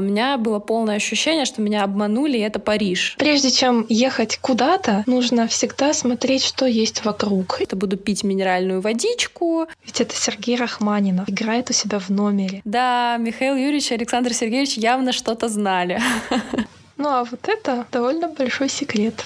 у меня было полное ощущение, что меня обманули, и это Париж. Прежде чем ехать куда-то, нужно всегда смотреть, что есть вокруг. Это буду пить минеральную водичку. Ведь это Сергей Рахманинов играет у себя в номере. Да, Михаил Юрьевич и Александр Сергеевич явно что-то знали. Ну а вот это довольно большой секрет.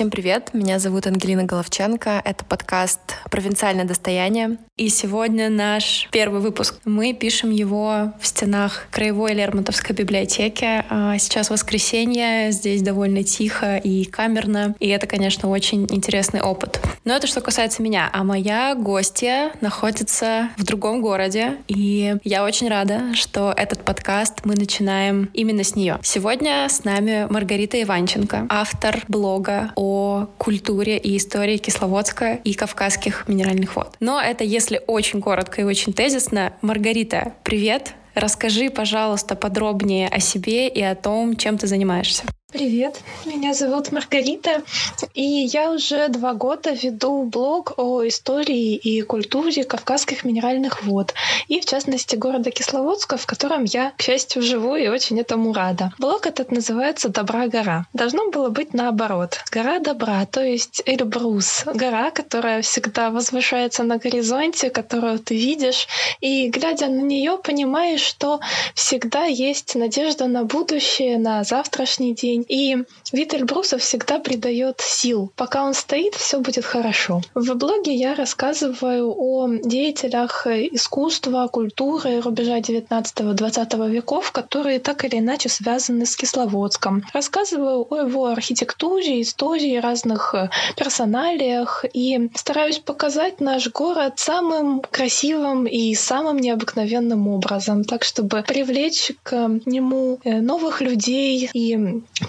Всем привет, меня зовут Ангелина Головченко, это подкаст «Провинциальное достояние». И сегодня наш первый выпуск. Мы пишем его в стенах Краевой Лермонтовской библиотеки. А сейчас воскресенье, здесь довольно тихо и камерно, и это, конечно, очень интересный опыт. Но это что касается меня. А моя гостья находится в другом городе, и я очень рада, что этот подкаст мы начинаем именно с нее. Сегодня с нами Маргарита Иванченко, автор блога о о культуре и истории Кисловодска и Кавказских минеральных вод. Но это если очень коротко и очень тезисно. Маргарита, привет! Расскажи, пожалуйста, подробнее о себе и о том, чем ты занимаешься. Привет, меня зовут Маргарита, и я уже два года веду блог о истории и культуре кавказских минеральных вод, и в частности города Кисловодска, в котором я, к счастью, живу и очень этому рада. Блог этот называется «Добра гора». Должно было быть наоборот. Гора добра, то есть Эльбрус, гора, которая всегда возвышается на горизонте, которую ты видишь, и глядя на нее, понимаешь, что всегда есть надежда на будущее, на завтрашний день, день. И вид Эльбруса всегда придает сил. Пока он стоит, все будет хорошо. В блоге я рассказываю о деятелях искусства, культуры рубежа 19-20 веков, которые так или иначе связаны с Кисловодском. Рассказываю о его архитектуре, истории, разных э, персоналиях и стараюсь показать наш город самым красивым и самым необыкновенным образом, так чтобы привлечь к нему э, новых людей и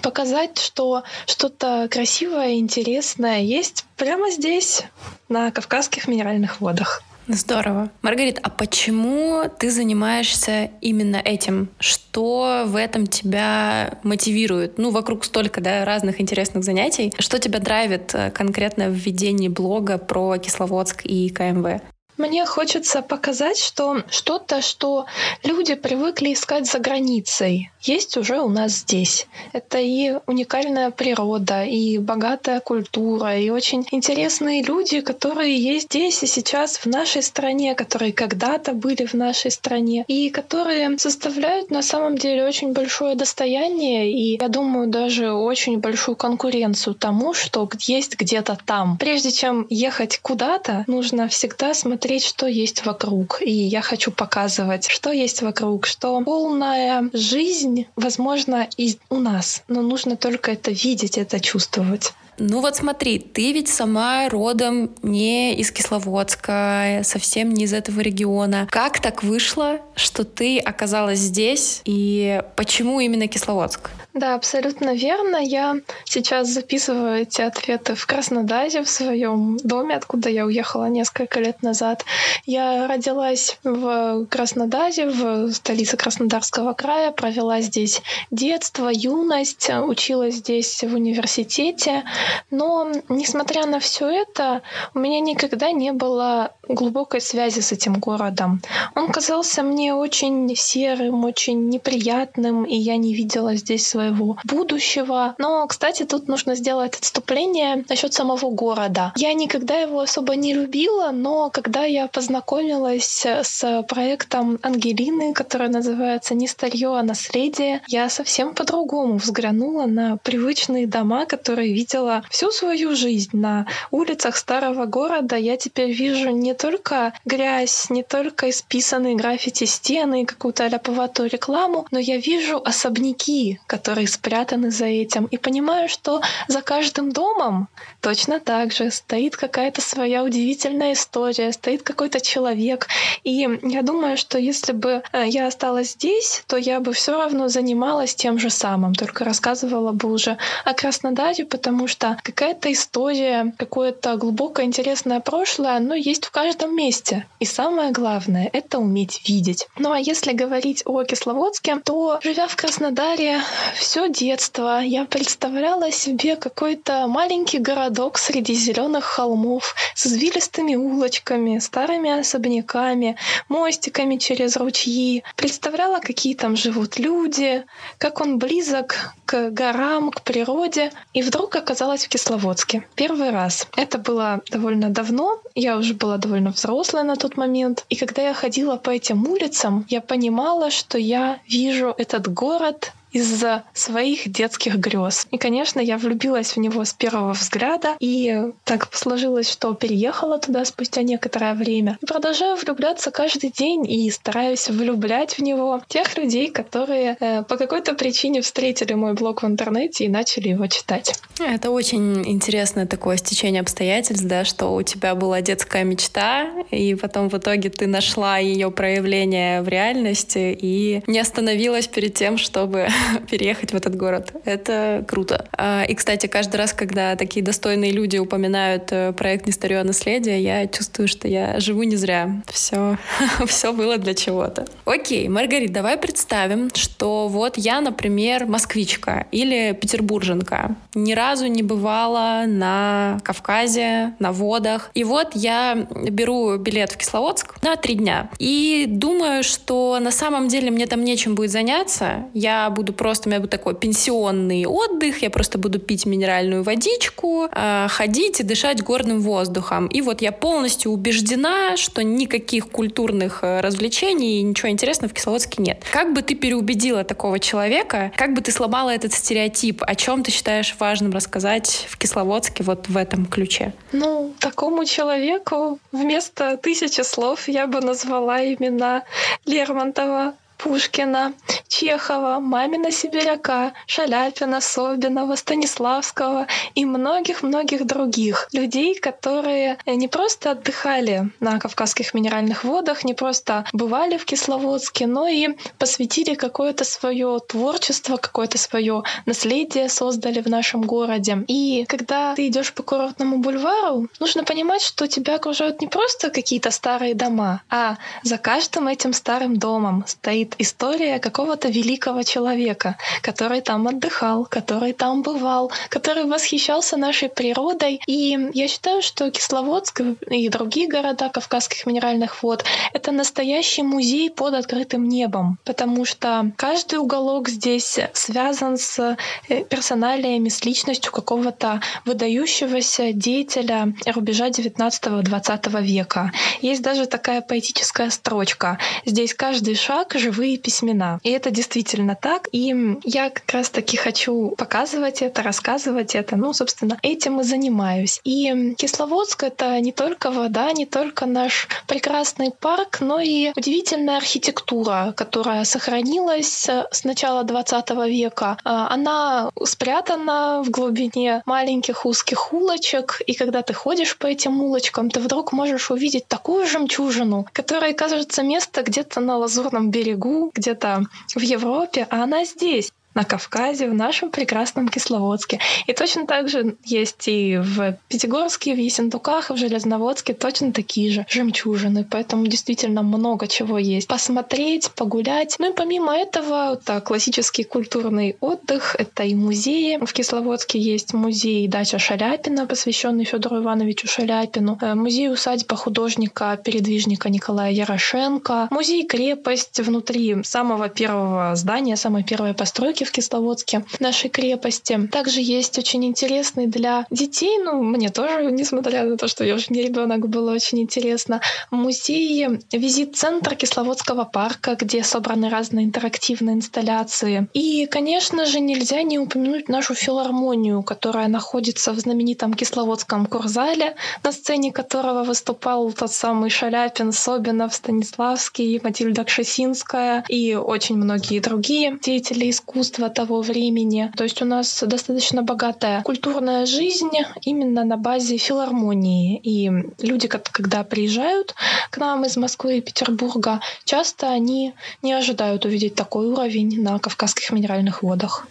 показать, что что-то красивое, интересное есть прямо здесь, на Кавказских минеральных водах. Здорово. Маргарита, а почему ты занимаешься именно этим? Что в этом тебя мотивирует? Ну, вокруг столько да, разных интересных занятий. Что тебя драйвит э, конкретно в ведении блога про Кисловодск и КМВ? Мне хочется показать, что что-то, что люди привыкли искать за границей, есть уже у нас здесь. Это и уникальная природа, и богатая культура, и очень интересные люди, которые есть здесь и сейчас в нашей стране, которые когда-то были в нашей стране, и которые составляют на самом деле очень большое достояние, и, я думаю, даже очень большую конкуренцию тому, что есть где-то там. Прежде чем ехать куда-то, нужно всегда смотреть смотреть, что есть вокруг. И я хочу показывать, что есть вокруг, что полная жизнь, возможно, и у нас. Но нужно только это видеть, это чувствовать. Ну вот смотри, ты ведь сама родом не из Кисловодска, совсем не из этого региона. Как так вышло, что ты оказалась здесь и почему именно Кисловодск? Да, абсолютно верно. Я сейчас записываю эти ответы в Краснодаре, в своем доме, откуда я уехала несколько лет назад. Я родилась в Краснодаре, в столице Краснодарского края, провела здесь детство, юность, училась здесь в университете. Но, несмотря на все это, у меня никогда не было глубокой связи с этим городом. Он казался мне очень серым, очень неприятным, и я не видела здесь своего будущего. Но, кстати, тут нужно сделать отступление насчет самого города. Я никогда его особо не любила, но когда я познакомилась с проектом Ангелины, который называется «Не старье, а наследие», я совсем по-другому взглянула на привычные дома, которые видела всю свою жизнь на улицах старого города. Я теперь вижу не только грязь, не только исписанные граффити стены и какую-то ляповатую рекламу, но я вижу особняки, которые спрятаны за этим, и понимаю, что за каждым домом точно так же стоит какая-то своя удивительная история, стоит стоит какой-то человек. И я думаю, что если бы э, я осталась здесь, то я бы все равно занималась тем же самым, только рассказывала бы уже о Краснодаре, потому что какая-то история, какое-то глубокое интересное прошлое, оно есть в каждом месте. И самое главное — это уметь видеть. Ну а если говорить о Кисловодске, то, живя в Краснодаре все детство, я представляла себе какой-то маленький городок среди зеленых холмов с извилистыми улочками, старыми особняками, мостиками через ручьи. Представляла, какие там живут люди, как он близок к горам, к природе. И вдруг оказалась в Кисловодске. Первый раз. Это было довольно давно. Я уже была довольно взрослая на тот момент. И когда я ходила по этим улицам, я понимала, что я вижу этот город из-за своих детских грез. И, конечно, я влюбилась в него с первого взгляда, и так сложилось, что переехала туда спустя некоторое время. И продолжаю влюбляться каждый день и стараюсь влюблять в него тех людей, которые э, по какой-то причине встретили мой блог в интернете и начали его читать. Это очень интересное такое стечение обстоятельств, да, что у тебя была детская мечта, и потом в итоге ты нашла ее проявление в реальности и не остановилась перед тем, чтобы переехать в этот город. Это круто. А, и, кстати, каждый раз, когда такие достойные люди упоминают э, проект «Не наследие», я чувствую, что я живу не зря. Все, все было для чего-то. Окей, Маргарит, давай представим, что вот я, например, москвичка или петербурженка. Ни разу не бывала на Кавказе, на водах. И вот я беру билет в Кисловодск на три дня. И думаю, что на самом деле мне там нечем будет заняться. Я буду буду просто, у меня будет такой пенсионный отдых, я просто буду пить минеральную водичку, э, ходить и дышать горным воздухом. И вот я полностью убеждена, что никаких культурных э, развлечений и ничего интересного в Кисловодске нет. Как бы ты переубедила такого человека, как бы ты сломала этот стереотип, о чем ты считаешь важным рассказать в Кисловодске вот в этом ключе? Ну, такому человеку вместо тысячи слов я бы назвала имена Лермонтова, Пушкина, Чехова, Мамина Сибиряка, Шаляпина, Собинова, Станиславского и многих-многих других людей, которые не просто отдыхали на Кавказских минеральных водах, не просто бывали в Кисловодске, но и посвятили какое-то свое творчество, какое-то свое наследие создали в нашем городе. И когда ты идешь по курортному бульвару, нужно понимать, что тебя окружают не просто какие-то старые дома, а за каждым этим старым домом стоит история какого-то великого человека, который там отдыхал, который там бывал, который восхищался нашей природой. И я считаю, что Кисловодск и другие города Кавказских минеральных вод — это настоящий музей под открытым небом, потому что каждый уголок здесь связан с э, персоналиями, с личностью какого-то выдающегося деятеля рубежа 19-20 века. Есть даже такая поэтическая строчка. Здесь каждый шаг — живые живые письмена. И это действительно так. И я как раз-таки хочу показывать это, рассказывать это. Ну, собственно, этим и занимаюсь. И Кисловодск — это не только вода, не только наш прекрасный парк, но и удивительная архитектура, которая сохранилась с начала 20 века. А, она спрятана в глубине маленьких узких улочек, и когда ты ходишь по этим улочкам, ты вдруг можешь увидеть такую жемчужину, которая кажется место где-то на лазурном берегу, где-то в Европе, а она здесь на Кавказе, в нашем прекрасном Кисловодске. И точно так же есть и в Пятигорске, в Ессентуках, в Железноводске точно такие же жемчужины. Поэтому действительно много чего есть. Посмотреть, погулять. Ну и помимо этого, это классический культурный отдых, это и музеи. В Кисловодске есть музей Дача Шаляпина, посвященный Федору Ивановичу Шаляпину, э, музей усадьба художника-передвижника Николая Ярошенко, музей-крепость внутри самого первого здания, самой первой постройки в Кисловодске, нашей крепости. Также есть очень интересный для детей, ну, мне тоже, несмотря на то, что я уже не ребенок, было очень интересно, музей, визит-центр Кисловодского парка, где собраны разные интерактивные инсталляции. И, конечно же, нельзя не упомянуть нашу филармонию, которая находится в знаменитом Кисловодском Курзале, на сцене которого выступал тот самый Шаляпин, Собинов, Станиславский, Матильда Кшесинская и очень многие другие деятели искусства искусства того времени. То есть у нас достаточно богатая культурная жизнь именно на базе филармонии. И люди, когда приезжают к нам из Москвы и Петербурга, часто они не ожидают увидеть такой уровень на Кавказских минеральных водах.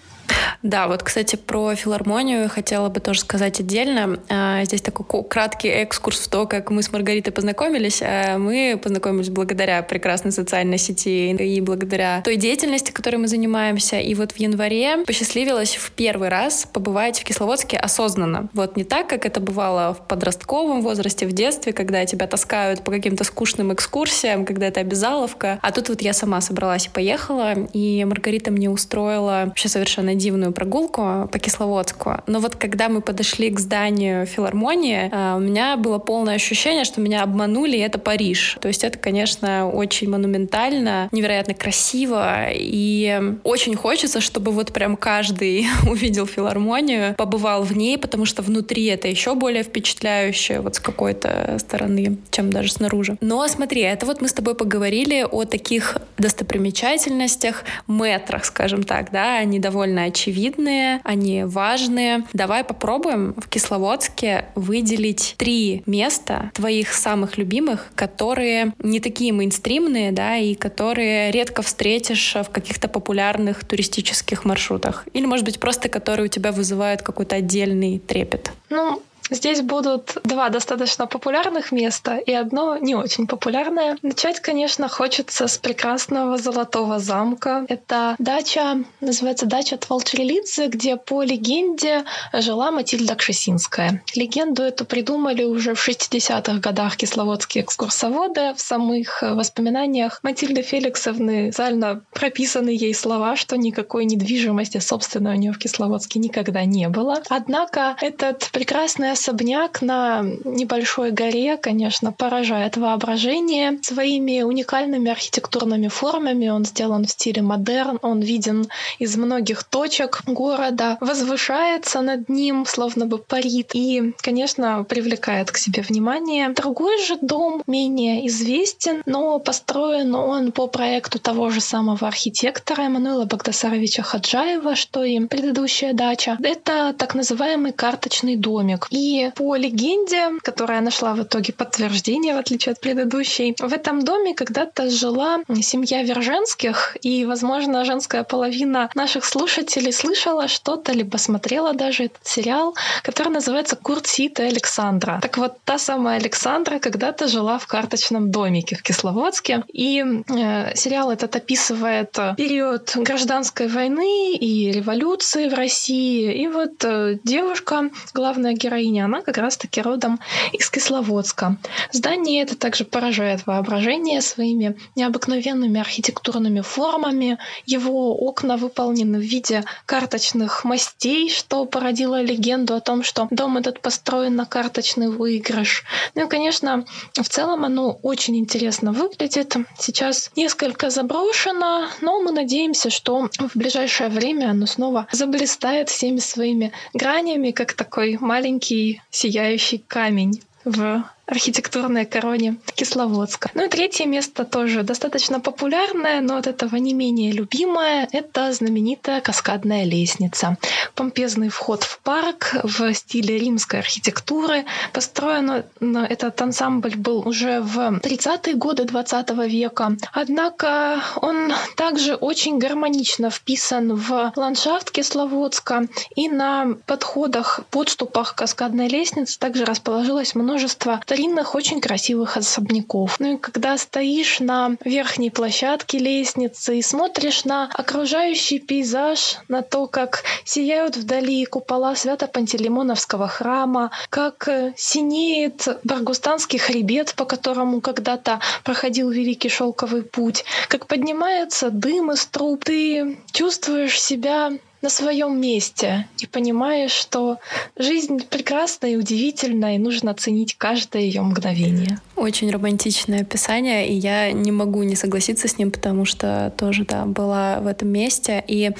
Да, вот, кстати, про филармонию хотела бы тоже сказать отдельно. А, здесь такой краткий экскурс в то, как мы с Маргаритой познакомились. А, мы познакомились благодаря прекрасной социальной сети и благодаря той деятельности, которой мы занимаемся. И вот в январе посчастливилось в первый раз побывать в Кисловодске осознанно. Вот не так, как это бывало в подростковом возрасте, в детстве, когда тебя таскают по каким-то скучным экскурсиям, когда это обязаловка. А тут вот я сама собралась и поехала, и Маргарита мне устроила вообще совершенно дивную прогулку по Кисловодску. Но вот когда мы подошли к зданию филармонии, э, у меня было полное ощущение, что меня обманули, и это Париж. То есть это, конечно, очень монументально, невероятно красиво, и очень хочется, чтобы вот прям каждый увидел филармонию, побывал в ней, потому что внутри это еще более впечатляюще вот с какой-то стороны, чем даже снаружи. Но смотри, это вот мы с тобой поговорили о таких достопримечательностях, метрах, скажем так, да, они довольно очевидные, они важные. Давай попробуем в Кисловодске выделить три места твоих самых любимых, которые не такие мейнстримные, да, и которые редко встретишь в каких-то популярных туристических маршрутах. Или, может быть, просто которые у тебя вызывают какой-то отдельный трепет. Ну, Здесь будут два достаточно популярных места и одно не очень популярное. Начать, конечно, хочется с прекрасного Золотого замка. Это дача, называется дача Твалчрелидзе, где по легенде жила Матильда Кшесинская. Легенду эту придумали уже в 60-х годах кисловодские экскурсоводы. В самых воспоминаниях Матильды Феликсовны специально прописаны ей слова, что никакой недвижимости, собственно, у нее в Кисловодске никогда не было. Однако этот прекрасный особняк на небольшой горе, конечно, поражает воображение своими уникальными архитектурными формами. Он сделан в стиле модерн, он виден из многих точек города, возвышается над ним, словно бы парит, и, конечно, привлекает к себе внимание. Другой же дом менее известен, но построен он по проекту того же самого архитектора Эммануила Багдасаровича Хаджаева, что и предыдущая дача. Это так называемый карточный домик. И по легенде, которая нашла в итоге подтверждение, в отличие от предыдущей, в этом доме когда-то жила семья Верженских, и, возможно, женская половина наших слушателей слышала что-то, либо смотрела даже этот сериал, который называется «Курт Сит и Александра». Так вот, та самая Александра когда-то жила в карточном домике в Кисловодске, и э, сериал этот описывает период гражданской войны и революции в России, и вот э, девушка, главная героиня, она как раз-таки родом из Кисловодска. Здание это также поражает воображение своими необыкновенными архитектурными формами. Его окна выполнены в виде карточных мастей, что породило легенду о том, что дом этот построен на карточный выигрыш. Ну и, конечно, в целом оно очень интересно выглядит. Сейчас несколько заброшено, но мы надеемся, что в ближайшее время оно снова заблистает всеми своими гранями, как такой маленький сияющий камень в архитектурной короне Кисловодска. Ну и третье место тоже достаточно популярное, но от этого не менее любимое. Это знаменитая каскадная лестница. Помпезный вход в парк в стиле римской архитектуры. Построен этот ансамбль был уже в 30-е годы 20 века. Однако он также очень гармонично вписан в ландшафт Кисловодска. И на подходах, подступах каскадной лестницы также расположилось множество старинных, очень красивых особняков. Ну и когда стоишь на верхней площадке лестницы и смотришь на окружающий пейзаж, на то, как сияют вдали купола Свято-Пантелеймоновского храма, как э, синеет Баргустанский хребет, по которому когда-то проходил Великий Шелковый путь, как поднимается дым из труб, ты чувствуешь себя на своем месте и понимаешь, что жизнь прекрасна и удивительна, и нужно ценить каждое ее мгновение. Очень романтичное описание, и я не могу не согласиться с ним, потому что тоже, да, была в этом месте. И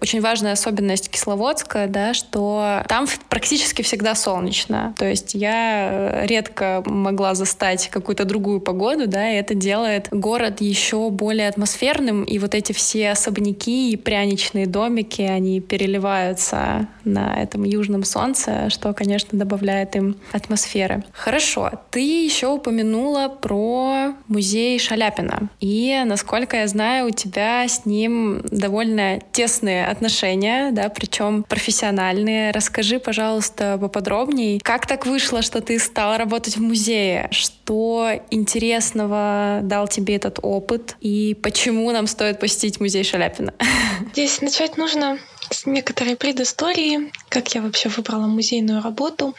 очень важная особенность Кисловодска, да, что там практически всегда солнечно. То есть я редко могла застать какую-то другую погоду, да, и это делает город еще более атмосферным, и вот эти все особняки и пряничные домики, они переливаются на этом южном солнце, что, конечно, добавляет им атмосферы. Хорошо, ты еще упомянула про музей Шаляпина. И, насколько я знаю, у тебя с ним довольно тесные отношения, да, причем профессиональные. Расскажи, пожалуйста, поподробнее, как так вышло, что ты стала работать в музее? Что интересного дал тебе этот опыт? И почему нам стоит посетить музей Шаляпина? Здесь начать нужно с некоторой предыстории, как я вообще выбрала музейную работу.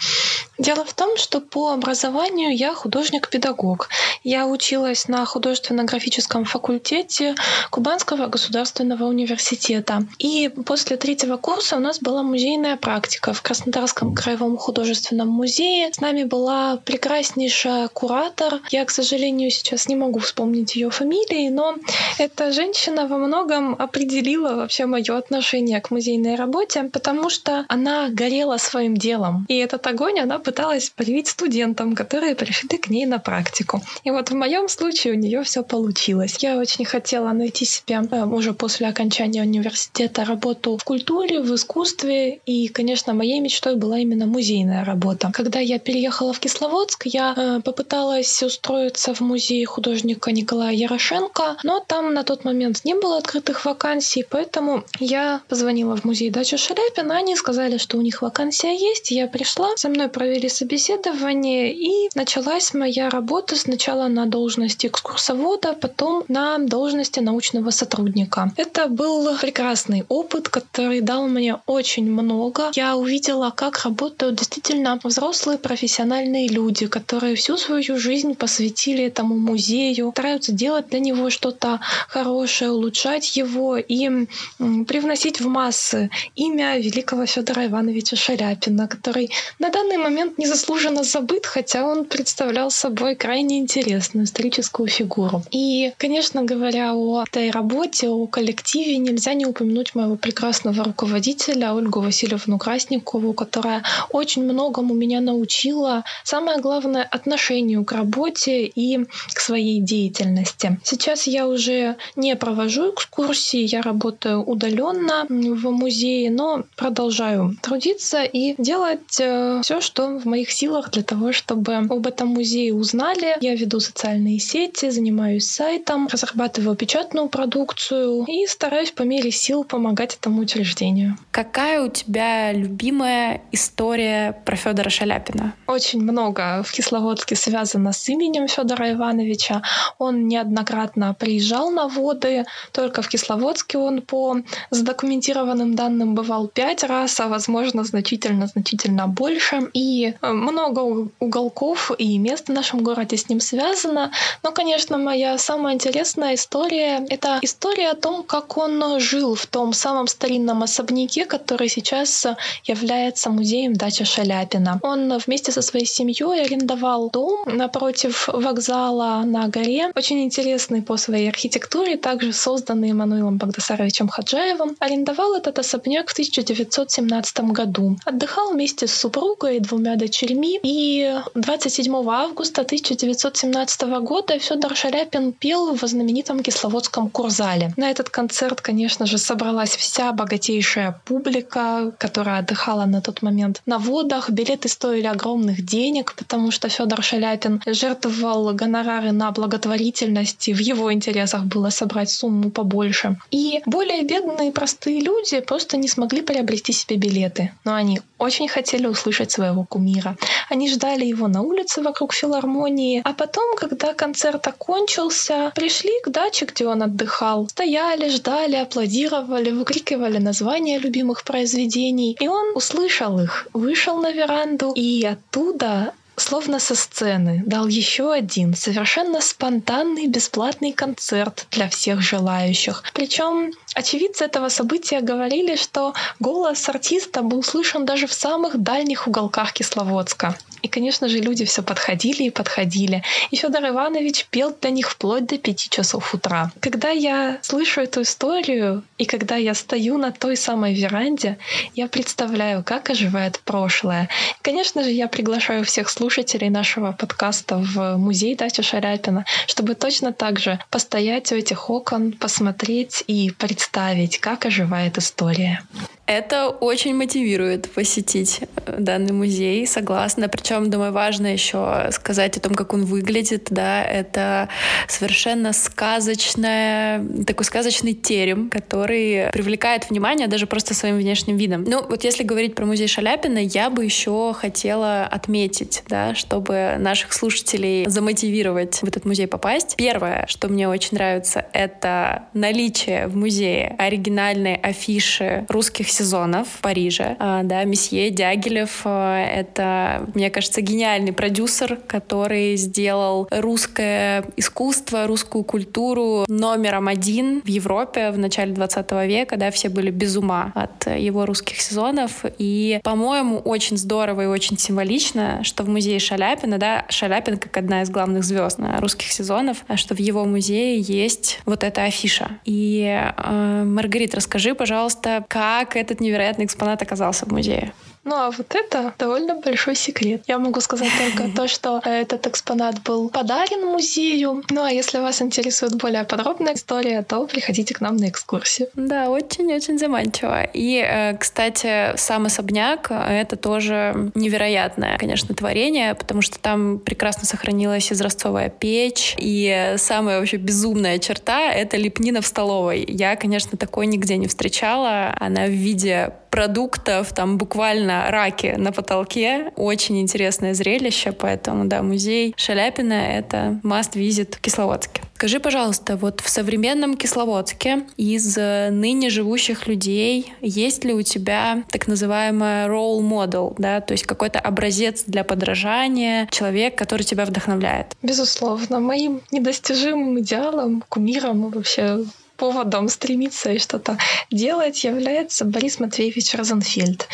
Дело в том, что по образованию я художник-педагог. Я училась на художественно-графическом факультете Кубанского государственного университета. И после третьего курса у нас была музейная практика в Краснодарском краевом художественном музее. С нами была прекраснейшая куратор. Я, к сожалению, сейчас не могу вспомнить ее фамилии, но эта женщина во многом определила вообще мое отношение к музейной работе, потому что она горела своим делом. И этот огонь она пыталась привить студентам, которые пришли к ней на практику. И вот в моем случае у нее все получилось. Я очень хотела найти себе э, уже после окончания университета работу в культуре, в искусстве. И, конечно, моей мечтой была именно музейная работа. Когда я переехала в Кисловодск, я э, попыталась устроиться в музей художника Николая Ярошенко, но там на тот момент не было открытых вакансий, поэтому я позвонила в музей Дача Шаляпина, они сказали, что у них вакансия есть. Я пришла, со мной провели собеседование, и началась моя работа сначала на должности экскурсовода, потом на должности научного сотрудника. Это был прекрасный опыт, который дал мне очень много. Я увидела, как работают действительно взрослые профессиональные люди, которые всю свою жизнь посвятили этому музею, стараются делать для него что-то хорошее, улучшать его и привносить в массы имя великого Федора Ивановича Шаляпина, который на данный момент незаслуженно забыт, хотя он представлял собой крайне интересную историческую фигуру. И, конечно, говоря о этой работе, о коллективе, нельзя не упомянуть моего прекрасного руководителя Ольгу Васильевну Красникову, которая очень многому меня научила. Самое главное — отношению к работе и к своей деятельности. Сейчас я уже не провожу экскурсии, я работаю удаленно в музее, но продолжаю трудиться и делать э, все, что в моих силах для того, чтобы об этом музее узнали. Я веду социальные сети, занимаюсь сайтом, разрабатываю печатную продукцию и стараюсь по мере сил помогать этому учреждению. Какая у тебя любимая история про Федора Шаляпина? Очень много в Кисловодске связано с именем Федора Ивановича. Он неоднократно приезжал на воды, только в Кисловодске он по задокументированным данным бывал пять раз, а возможно значительно-значительно больше. И много уголков и мест в нашем городе с ним связано. Но, конечно, моя самая интересная история — это история о том, как он жил в том самом старинном особняке, который сейчас является музеем дача Шаляпина. Он вместе со своей семьей арендовал дом напротив вокзала на горе, очень интересный по своей архитектуре, также созданный Эммануилом Багдасаровичем Хаджаевым. Арендовал этот особняк в 1917 году. Отдыхал вместе с супругой и двумя дочерьми. И 27 августа 1917 года Федор Шаляпин пел в знаменитом Кисловодском Курзале. На этот концерт, конечно же, собралась вся богатейшая публика, которая отдыхала на тот момент на водах. Билеты стоили огромных денег, потому что Федор Шаляпин жертвовал гонорары на благотворительность, и в его интересах было собрать сумму побольше. И более бедные простые люди просто не смогли приобрести себе билеты. Но они очень хотели услышать своего кумира мира. Они ждали его на улице вокруг филармонии, а потом, когда концерт окончился, пришли к даче, где он отдыхал. Стояли, ждали, аплодировали, выкрикивали названия любимых произведений. И он услышал их, вышел на веранду, и оттуда словно со сцены, дал еще один совершенно спонтанный бесплатный концерт для всех желающих. Причем очевидцы этого события говорили, что голос артиста был слышен даже в самых дальних уголках Кисловодска. И, конечно же, люди все подходили и подходили. И Федор Иванович пел для них вплоть до пяти часов утра. Когда я слышу эту историю, и когда я стою на той самой веранде, я представляю, как оживает прошлое. И, конечно же, я приглашаю всех слушателей нашего подкаста в музей Дачи Шаляпина, чтобы точно так же постоять у этих окон, посмотреть и представить, как оживает история. Это очень мотивирует посетить э, данный музей, согласна. Причем, думаю, важно еще сказать о том, как он выглядит. Да, это совершенно сказочная, такой сказочный терем, который привлекает внимание даже просто своим внешним видом. Ну, вот если говорить про музей Шаляпина, я бы еще хотела отметить, да, чтобы наших слушателей замотивировать в этот музей попасть. Первое, что мне очень нравится, это наличие в музее оригинальной афиши русских сезонов в Париже. А, да, месье Дягилев а, — это, мне кажется, гениальный продюсер, который сделал русское искусство, русскую культуру номером один в Европе в начале 20 века, да, все были без ума от его русских сезонов. И, по-моему, очень здорово и очень символично, что в музее Шаляпина, да, Шаляпин как одна из главных звезд русских сезонов, а что в его музее есть вот эта афиша. И, э, Маргарит, расскажи, пожалуйста, как этот невероятный экспонат оказался в музее? Ну а вот это довольно большой секрет. Я могу сказать только то, что этот экспонат был подарен музею. Ну а если вас интересует более подробная история, то приходите к нам на экскурсию. Да, очень-очень заманчиво. И, э, кстати, сам особняк — это тоже невероятное, конечно, творение, потому что там прекрасно сохранилась изразцовая печь, и самая вообще безумная черта — это лепнина в столовой. Я, конечно, такой нигде не встречала. Она в виде продуктов, там буквально раки на потолке. Очень интересное зрелище, поэтому, да, музей Шаляпина — это must visit в Кисловодске. Скажи, пожалуйста, вот в современном Кисловодске из ныне живущих людей есть ли у тебя так называемая role model, да, то есть какой-то образец для подражания, человек, который тебя вдохновляет? Безусловно. Моим недостижимым идеалом, кумиром вообще поводом стремиться и что-то делать является Борис Матвеевич Розенфельд.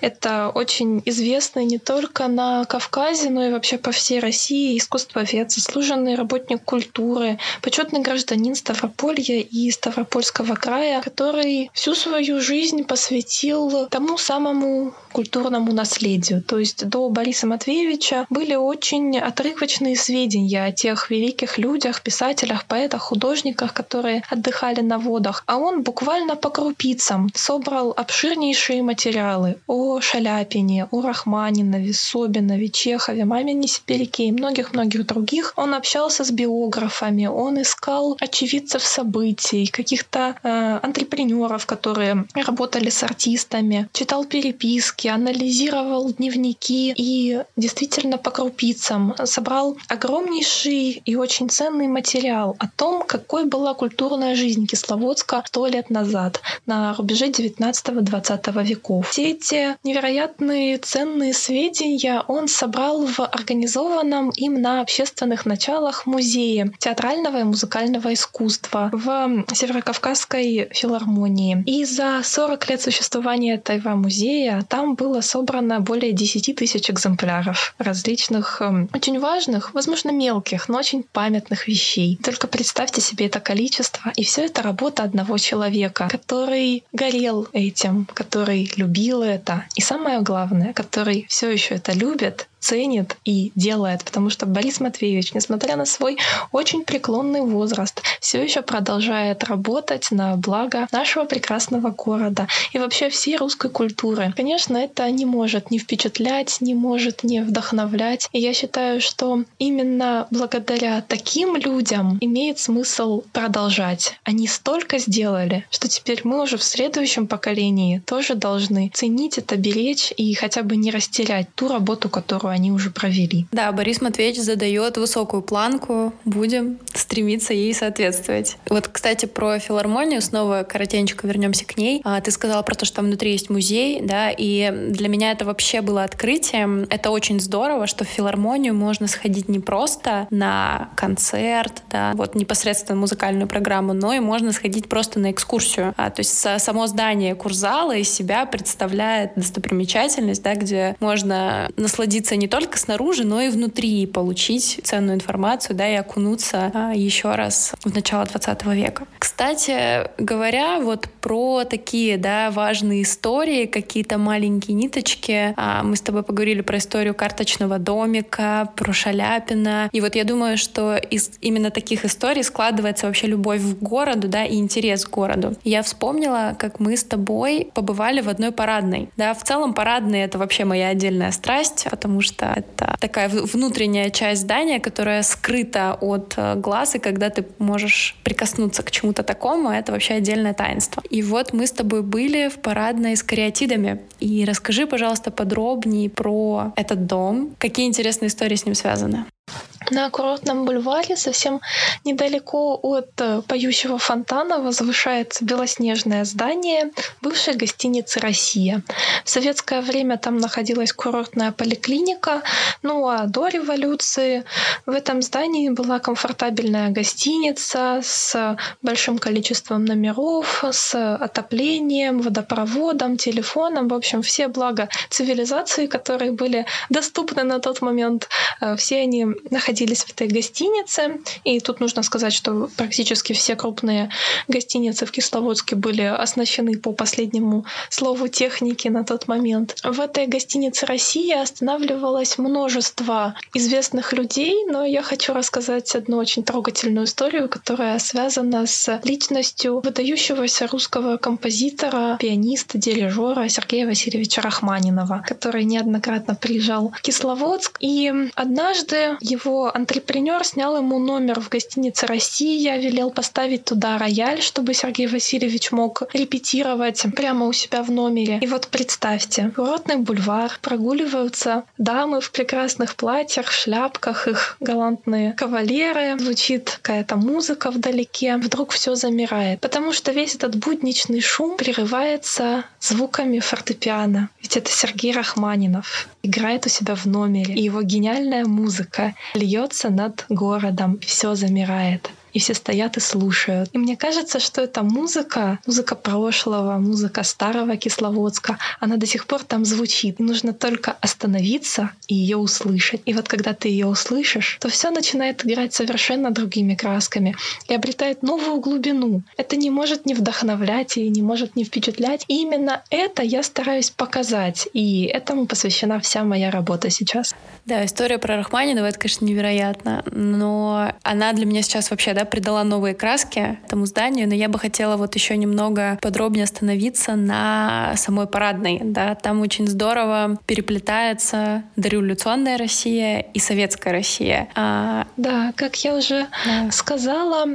Это очень известный не только на Кавказе, но и вообще по всей России искусствовед, заслуженный работник культуры, почетный гражданин Ставрополья и Ставропольского края, который всю свою жизнь посвятил тому самому культурному наследию. То есть до Бориса Матвеевича были очень отрывочные сведения о тех великих людях, писателях, поэтах, художниках, которые отдыхали на водах. А он буквально по крупицам собрал обширнейшие материалы о Шаляпине, о Рахманинове, Собинове, Чехове, Мамине Сибиряке и многих-многих других. Он общался с биографами, он искал очевидцев событий, каких-то э, антрепренеров, которые работали с артистами, читал переписки, анализировал дневники и действительно по крупицам собрал огромнейший и очень ценный материал о том, какой была культурная жизнь Кисловодска сто лет назад, на рубеже 19-20 веков. Все эти невероятные ценные сведения он собрал в организованном им на общественных началах музее театрального и музыкального искусства в Северокавказской филармонии. И за 40 лет существования этого музея там было собрано более 10 тысяч экземпляров различных, эм, очень важных, возможно, мелких, но очень памятных вещей. Только представьте себе это количество, и все это работа одного человека, который горел этим, который любил это, и самое главное, который все еще это любит ценит и делает, потому что Борис Матвеевич, несмотря на свой очень преклонный возраст, все еще продолжает работать на благо нашего прекрасного города и вообще всей русской культуры. Конечно, это не может не впечатлять, не может не вдохновлять. И я считаю, что именно благодаря таким людям имеет смысл продолжать. Они столько сделали, что теперь мы уже в следующем поколении тоже должны ценить это, беречь и хотя бы не растерять ту работу, которую они уже провели. Да, Борис Матвеевич задает высокую планку, будем стремиться ей соответствовать. Вот, кстати, про филармонию, снова коротенько вернемся к ней. А, ты сказала про то, что там внутри есть музей, да, и для меня это вообще было открытием. Это очень здорово, что в филармонию можно сходить не просто на концерт, да, вот непосредственно музыкальную программу, но и можно сходить просто на экскурсию. А, то есть само здание курзала из себя представляет достопримечательность, да, где можно насладиться не только снаружи, но и внутри, получить ценную информацию, да, и окунуться а, еще раз в начало 20 века. Кстати говоря, вот про такие, да, важные истории, какие-то маленькие ниточки. А, мы с тобой поговорили про историю карточного домика, про Шаляпина. И вот я думаю, что из именно таких историй складывается вообще любовь к городу, да, и интерес к городу. Я вспомнила, как мы с тобой побывали в одной парадной. Да, в целом парадные — это вообще моя отдельная страсть, потому что это такая внутренняя часть здания, которая скрыта от э, глаз, и когда ты можешь прикоснуться к чему-то такому, это вообще отдельное таинство. И вот мы с тобой были в парадной с кариатидами. И расскажи, пожалуйста, подробнее про этот дом. Какие интересные истории с ним связаны? На курортном бульваре, совсем недалеко от э, поющего фонтана, возвышается белоснежное здание бывшей гостиницы «Россия». В советское время там находилась курортная поликлиника, ну а до революции в этом здании была комфортабельная гостиница с большим количеством номеров, с отоплением, водопроводом, телефоном, в общем, все блага цивилизации, которые были доступны на тот момент, э, все они находились находились в этой гостинице. И тут нужно сказать, что практически все крупные гостиницы в Кисловодске были оснащены по последнему слову техники на тот момент. В этой гостинице Россия останавливалось множество известных людей, но я хочу рассказать одну очень трогательную историю, которая связана с личностью выдающегося русского композитора, пианиста, дирижера Сергея Васильевича Рахманинова, который неоднократно приезжал в Кисловодск. И однажды его антрепренер снял ему номер в гостинице «Россия», велел поставить туда рояль, чтобы Сергей Васильевич мог репетировать прямо у себя в номере. И вот представьте, курортный бульвар, прогуливаются дамы в прекрасных платьях, шляпках, их галантные кавалеры, звучит какая-то музыка вдалеке, вдруг все замирает, потому что весь этот будничный шум прерывается звуками фортепиано. Ведь это Сергей Рахманинов играет у себя в номере, и его гениальная музыка льется над городом, все замирает и все стоят и слушают. И мне кажется, что эта музыка, музыка прошлого, музыка старого Кисловодска, она до сих пор там звучит. И нужно только остановиться и ее услышать. И вот когда ты ее услышишь, то все начинает играть совершенно другими красками и обретает новую глубину. Это не может не вдохновлять и не может не впечатлять. И именно это я стараюсь показать. И этому посвящена вся моя работа сейчас. Да, история про Рахманинова — это, конечно, невероятно. Но она для меня сейчас вообще да, придала новые краски этому зданию, но я бы хотела вот еще немного подробнее остановиться на самой парадной. Да. Там очень здорово переплетается дореволюционная Россия и советская Россия. А... Да, как я уже да. сказала,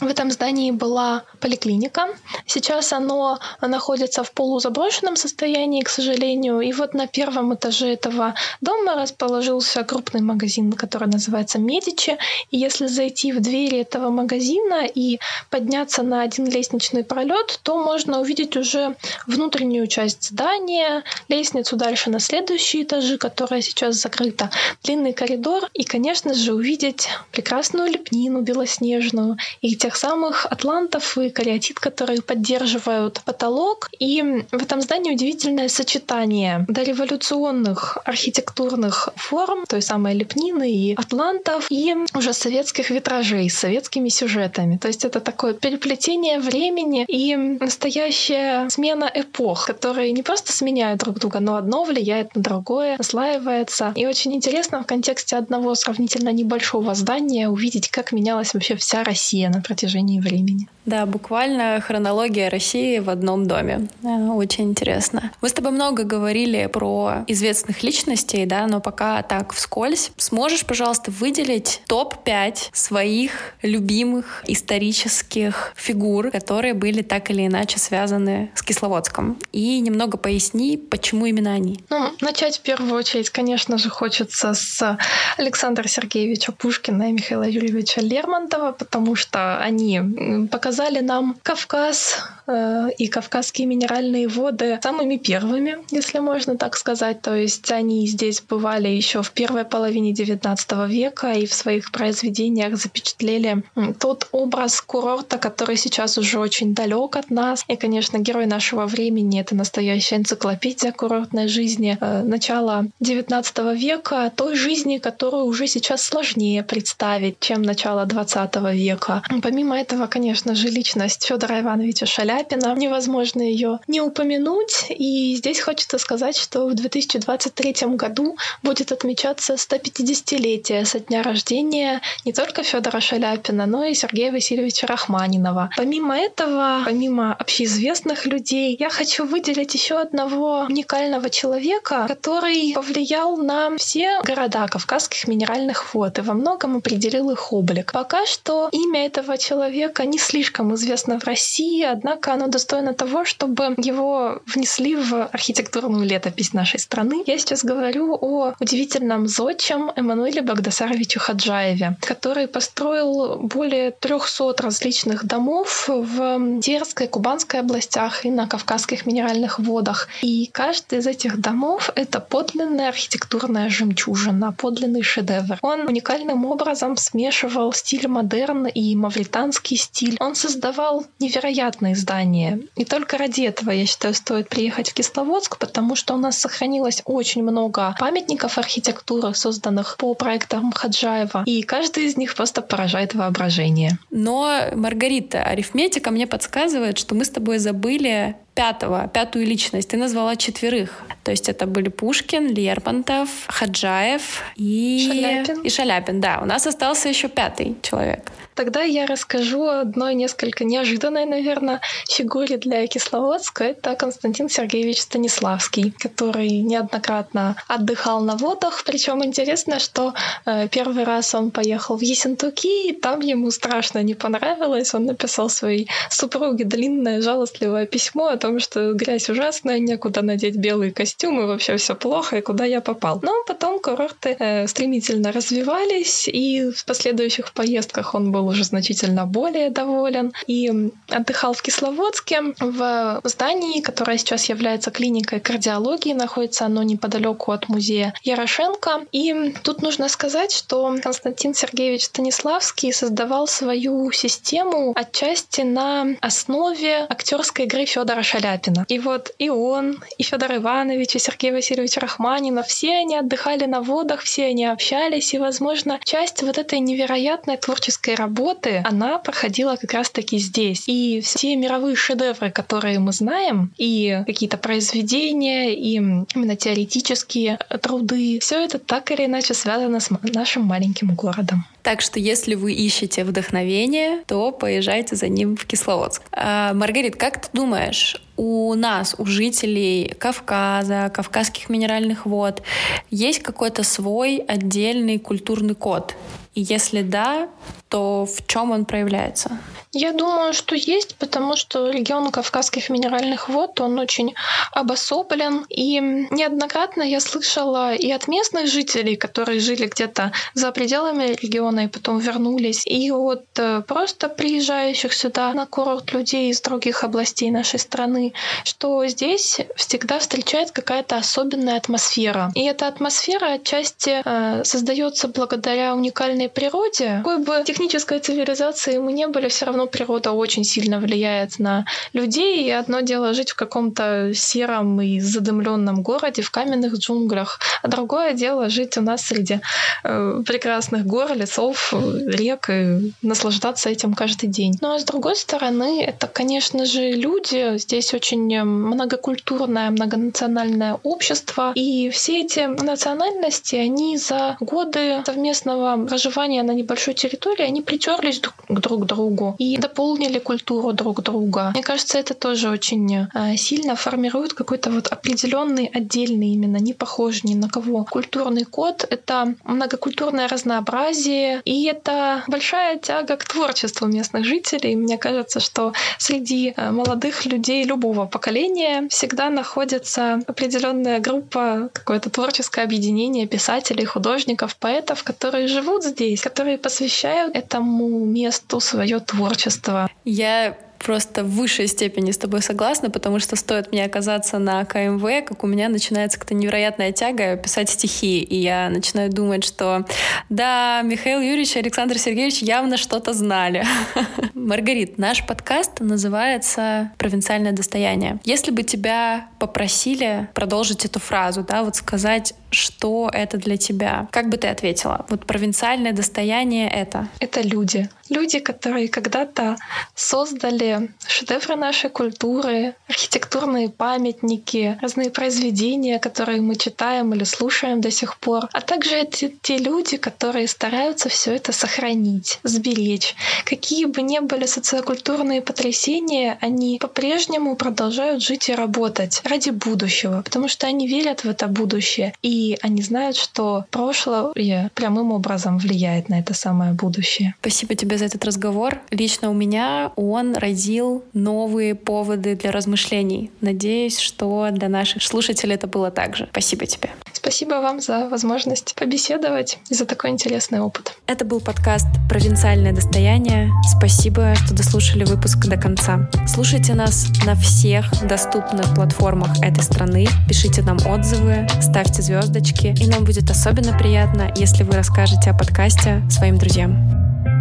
в этом здании была поликлиника. Сейчас оно находится в полузаброшенном состоянии, к сожалению. И вот на первом этаже этого дома расположился крупный магазин, который называется «Медичи». И если зайти в двери этого магазина и подняться на один лестничный пролет, то можно увидеть уже внутреннюю часть здания, лестницу дальше на следующие этажи, которая сейчас закрыта, длинный коридор и, конечно же, увидеть прекрасную лепнину белоснежную и тех самых атлантов и кариатид, которые поддерживают потолок. И в этом здании удивительное сочетание дореволюционных архитектурных форм, той самой лепнины и атлантов, и уже советских витражей с советскими сюжетами. То есть это такое переплетение времени и настоящая смена эпох, которые не просто сменяют друг друга, но одно влияет на другое, наслаивается. И очень интересно в контексте одного сравнительно небольшого здания увидеть, как менялась вообще вся Россия на протяжении времени. Да, буквально хронология России в одном доме. Очень интересно. Мы с тобой много говорили про известных личностей, да, но пока так вскользь. Сможешь, пожалуйста, выделить топ-5 своих любимых исторических фигур, которые были так или иначе связаны с Кисловодском? И немного поясни, почему именно они. Ну, начать в первую очередь, конечно же, хочется с Александра Сергеевича Пушкина и Михаила Юрьевича Лермонтова, потому что они показали нам Кавказ э, и кавказские минеральные воды самыми первыми, если можно так сказать. То есть они здесь бывали еще в первой половине XIX века и в своих произведениях запечатлели тот образ курорта, который сейчас уже очень далек от нас. И, конечно, герой нашего времени — это настоящая энциклопедия курортной жизни э, начала XIX века, той жизни, которую уже сейчас сложнее представить, чем начало XX века. Помимо этого, конечно же, личность Федора Ивановича Шаляпина. Невозможно ее не упомянуть. И здесь хочется сказать, что в 2023 году будет отмечаться 150-летие со дня рождения не только Федора Шаляпина, но и Сергея Васильевича Рахманинова. Помимо этого, помимо общеизвестных людей, я хочу выделить еще одного уникального человека, который повлиял на все города Кавказских минеральных вод и во многом определил их облик. Пока что имя этого человека не слишком известно в России, однако оно достойно того, чтобы его внесли в архитектурную летопись нашей страны. Я сейчас говорю о удивительном зодчем Эммануиле Багдасаровиче Хаджаеве, который построил более 300 различных домов в Терской, Кубанской областях и на Кавказских минеральных водах. И каждый из этих домов — это подлинная архитектурная жемчужина, подлинный шедевр. Он уникальным образом смешивал стиль модерн и мавританский стиль. Он создавал невероятные здания. И только ради этого, я считаю, стоит приехать в Кисловодск, потому что у нас сохранилось очень много памятников архитектуры, созданных по проектам Хаджаева. И каждый из них просто поражает воображение. Но, Маргарита, арифметика мне подсказывает, что мы с тобой забыли пятого, пятую личность. Ты назвала четверых. То есть это были Пушкин, Лермонтов, Хаджаев и Шаляпин. И Шаляпин, да. У нас остался еще пятый человек. Тогда я расскажу одной несколько неожиданной, наверное, фигуре для Кисловодска. Это Константин Сергеевич Станиславский, который неоднократно отдыхал на водах. Причем интересно, что э, первый раз он поехал в Ессентуки, и там ему страшно не понравилось. Он написал своей супруге длинное жалостливое письмо о том, что грязь ужасная, некуда надеть белый костюм, и вообще все плохо, и куда я попал. Но потом курорты э, стремительно развивались, и в последующих поездках он был уже значительно более доволен. И отдыхал в Кисловодске в здании, которое сейчас является клиникой кардиологии. Находится оно неподалеку от музея Ярошенко. И тут нужно сказать, что Константин Сергеевич Станиславский создавал свою систему отчасти на основе актерской игры Федора Шаляпина. И вот и он, и Федор Иванович, и Сергей Васильевич Рахманинов, все они отдыхали на водах, все они общались, и, возможно, часть вот этой невероятной творческой работы она проходила как раз-таки здесь. И все мировые шедевры, которые мы знаем, и какие-то произведения, и именно теоретические труды, все это так или иначе связано с нашим маленьким городом. Так что если вы ищете вдохновение, то поезжайте за ним в Кисловодск. А, Маргарит, как ты думаешь, у нас, у жителей Кавказа, Кавказских минеральных вод, есть какой-то свой отдельный культурный код? И если да, то в чем он проявляется? Я думаю, что есть, потому что регион Кавказских минеральных вод, он очень обособлен. И неоднократно я слышала и от местных жителей, которые жили где-то за пределами региона и потом вернулись, и от э, просто приезжающих сюда на курорт людей из других областей нашей страны, что здесь всегда встречает какая-то особенная атмосфера. И эта атмосфера отчасти э, создается благодаря уникальной современной природе, какой бы технической цивилизации мы не были, все равно природа очень сильно влияет на людей. И одно дело жить в каком-то сером и задымленном городе, в каменных джунглях, а другое дело жить у нас среди э, прекрасных гор, лесов, рек и наслаждаться этим каждый день. Ну а с другой стороны, это, конечно же, люди. Здесь очень многокультурное, многонациональное общество. И все эти национальности, они за годы совместного проживания проживания на небольшой территории, они притерлись друг, к другу и дополнили культуру друг друга. Мне кажется, это тоже очень э, сильно формирует какой-то вот определенный отдельный именно, не похожий ни на кого. Культурный код — это многокультурное разнообразие, и это большая тяга к творчеству местных жителей. Мне кажется, что среди э, молодых людей любого поколения всегда находится определенная группа, какое-то творческое объединение писателей, художников, поэтов, которые живут здесь, которые посвящают этому месту свое творчество. Я просто в высшей степени с тобой согласна, потому что стоит мне оказаться на КМВ, как у меня начинается какая-то невероятная тяга писать стихи, и я начинаю думать, что да, Михаил Юрьевич и Александр Сергеевич явно что-то знали. Маргарит, наш подкаст называется «Провинциальное достояние». Если бы тебя попросили продолжить эту фразу, да, вот сказать, что это для тебя, как бы ты ответила? Вот провинциальное достояние — это? Это люди. Люди, которые когда-то создали шедевры нашей культуры, архитектурные памятники, разные произведения, которые мы читаем или слушаем до сих пор, а также это те люди, которые стараются все это сохранить, сберечь. Какие бы ни были социокультурные потрясения, они по-прежнему продолжают жить и работать ради будущего, потому что они верят в это будущее, и они знают, что прошлое прямым образом влияет на это самое будущее. Спасибо тебе за этот разговор. Лично у меня он родил новые поводы для размышлений. Надеюсь, что для наших слушателей это было так же. Спасибо тебе. Спасибо вам за возможность побеседовать и за такой интересный опыт. Это был подкаст «Провинциальное достояние». Спасибо, что дослушали выпуск до конца. Слушайте нас на всех доступных платформах этой страны. Пишите нам отзывы, ставьте звездочки. И нам будет особенно приятно, если вы расскажете о подкасте своим друзьям.